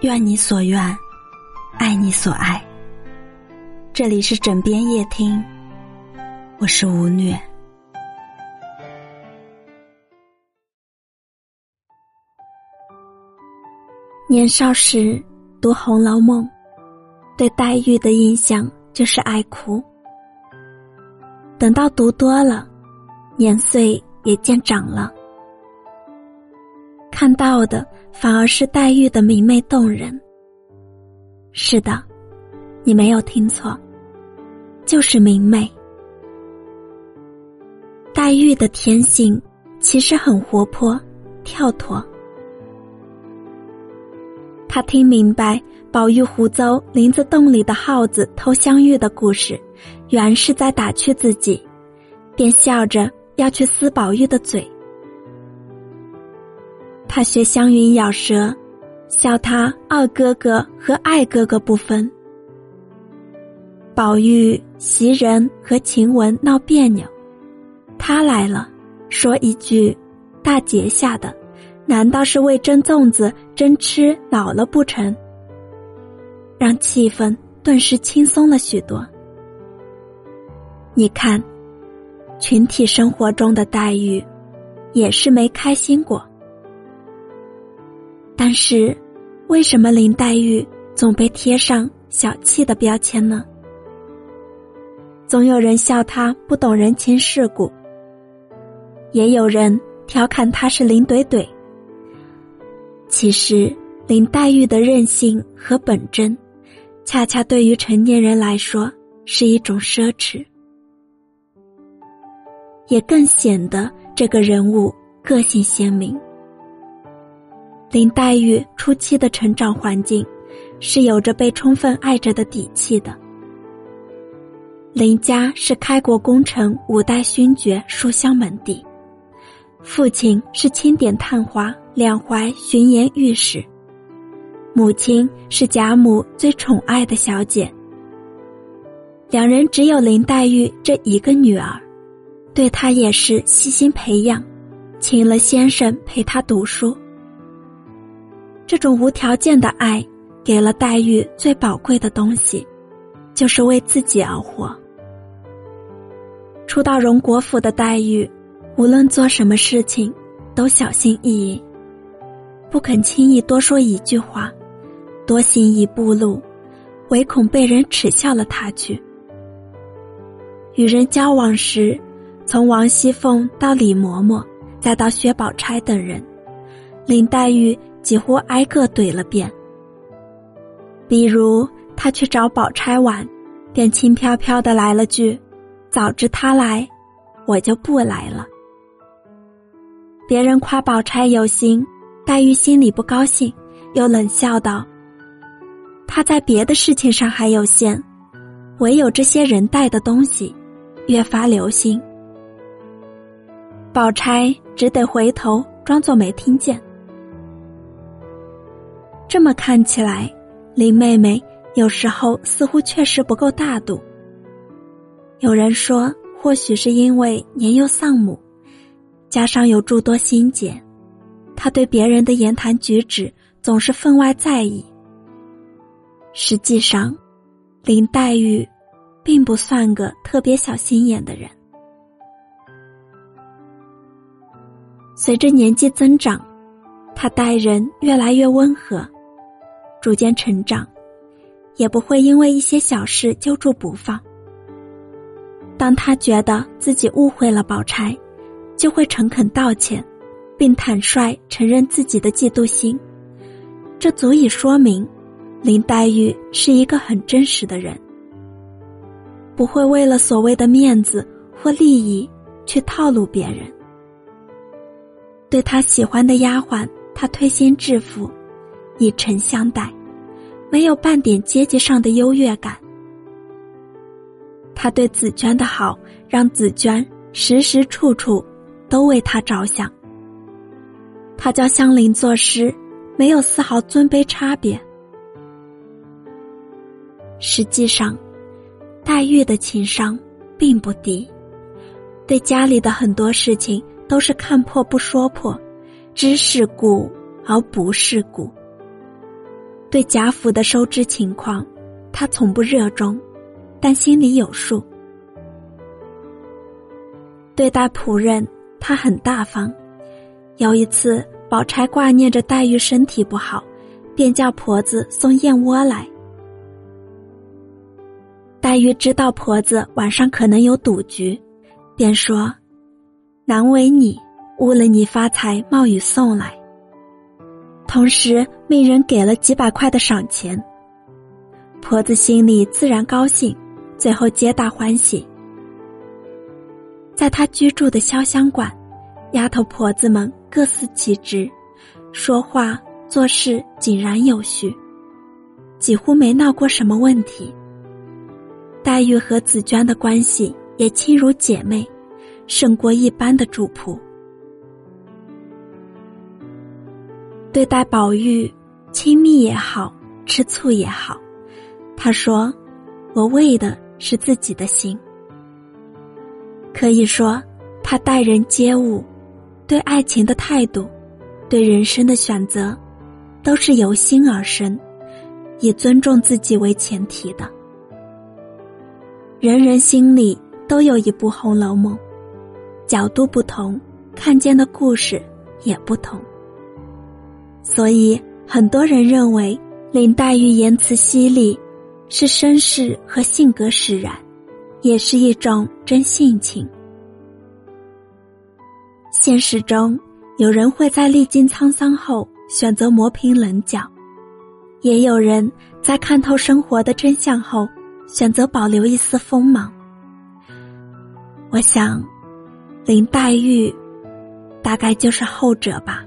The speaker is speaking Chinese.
愿你所愿，爱你所爱。这里是枕边夜听，我是吴虐。年少时读《红楼梦》，对黛玉的印象就是爱哭。等到读多了，年岁也渐长了，看到的反而是黛玉的明媚动人。是的，你没有听错，就是明媚。黛玉的天性其实很活泼、跳脱。他听明白宝玉胡诌林子洞里的耗子偷香玉的故事，原是在打趣自己，便笑着要去撕宝玉的嘴。他学湘云咬舌，笑他二哥哥和爱哥哥不分。宝玉袭人和晴雯闹别扭，他来了，说一句：“大姐下的。”难道是为蒸粽子蒸吃老了不成？让气氛顿时轻松了许多。你看，群体生活中的黛玉，也是没开心过。但是，为什么林黛玉总被贴上小气的标签呢？总有人笑她不懂人情世故，也有人调侃她是林怼怼。其实，林黛玉的任性和本真，恰恰对于成年人来说是一种奢侈，也更显得这个人物个性鲜明。林黛玉初期的成长环境，是有着被充分爱着的底气的。林家是开国功臣、五代勋爵书香门第，父亲是钦点探花。两淮巡盐御史，母亲是贾母最宠爱的小姐。两人只有林黛玉这一个女儿，对她也是悉心培养，请了先生陪她读书。这种无条件的爱，给了黛玉最宝贵的东西，就是为自己而活。初到荣国府的黛玉，无论做什么事情，都小心翼翼。不肯轻易多说一句话，多行一步路，唯恐被人耻笑了他去。与人交往时，从王熙凤到李嬷嬷，再到薛宝钗等人，林黛玉几乎挨个怼了遍。比如他去找宝钗玩，便轻飘飘的来了句：“早知他来，我就不来了。”别人夸宝钗有心。黛玉心里不高兴，又冷笑道：“他在别的事情上还有限，唯有这些人带的东西，越发留心。”宝钗只得回头装作没听见。这么看起来，林妹妹有时候似乎确实不够大度。有人说，或许是因为年幼丧母，加上有诸多心结。她对别人的言谈举止总是分外在意。实际上，林黛玉并不算个特别小心眼的人。随着年纪增长，她待人越来越温和，逐渐成长，也不会因为一些小事揪住不放。当他觉得自己误会了宝钗，就会诚恳道歉。并坦率承认自己的嫉妒心，这足以说明林黛玉是一个很真实的人，不会为了所谓的面子或利益去套路别人。对他喜欢的丫鬟，他推心置腹，以诚相待，没有半点阶级上的优越感。他对紫娟的好，让紫娟时时处处都为他着想。他教香菱作诗，没有丝毫尊卑差别。实际上，黛玉的情商并不低，对家里的很多事情都是看破不说破，知世故而不世故。对贾府的收支情况，他从不热衷，但心里有数。对待仆人，他很大方。有一次，宝钗挂念着黛玉身体不好，便叫婆子送燕窝来。黛玉知道婆子晚上可能有赌局，便说：“难为你，误了你发财，冒雨送来。”同时命人给了几百块的赏钱。婆子心里自然高兴，最后皆大欢喜。在她居住的潇湘馆，丫头婆子们各司其职，说话做事井然有序，几乎没闹过什么问题。黛玉和紫娟的关系也亲如姐妹，胜过一般的主仆。对待宝玉，亲密也好，吃醋也好，他说：“我为的是自己的心。”可以说，他待人接物，对爱情的态度，对人生的选择，都是由心而生，以尊重自己为前提的。人人心里都有一部《红楼梦》，角度不同，看见的故事也不同。所以，很多人认为林黛玉言辞犀利，是身世和性格使然，也是一种真性情。现实中，有人会在历经沧桑后选择磨平棱角，也有人在看透生活的真相后选择保留一丝锋芒。我想，林黛玉大概就是后者吧。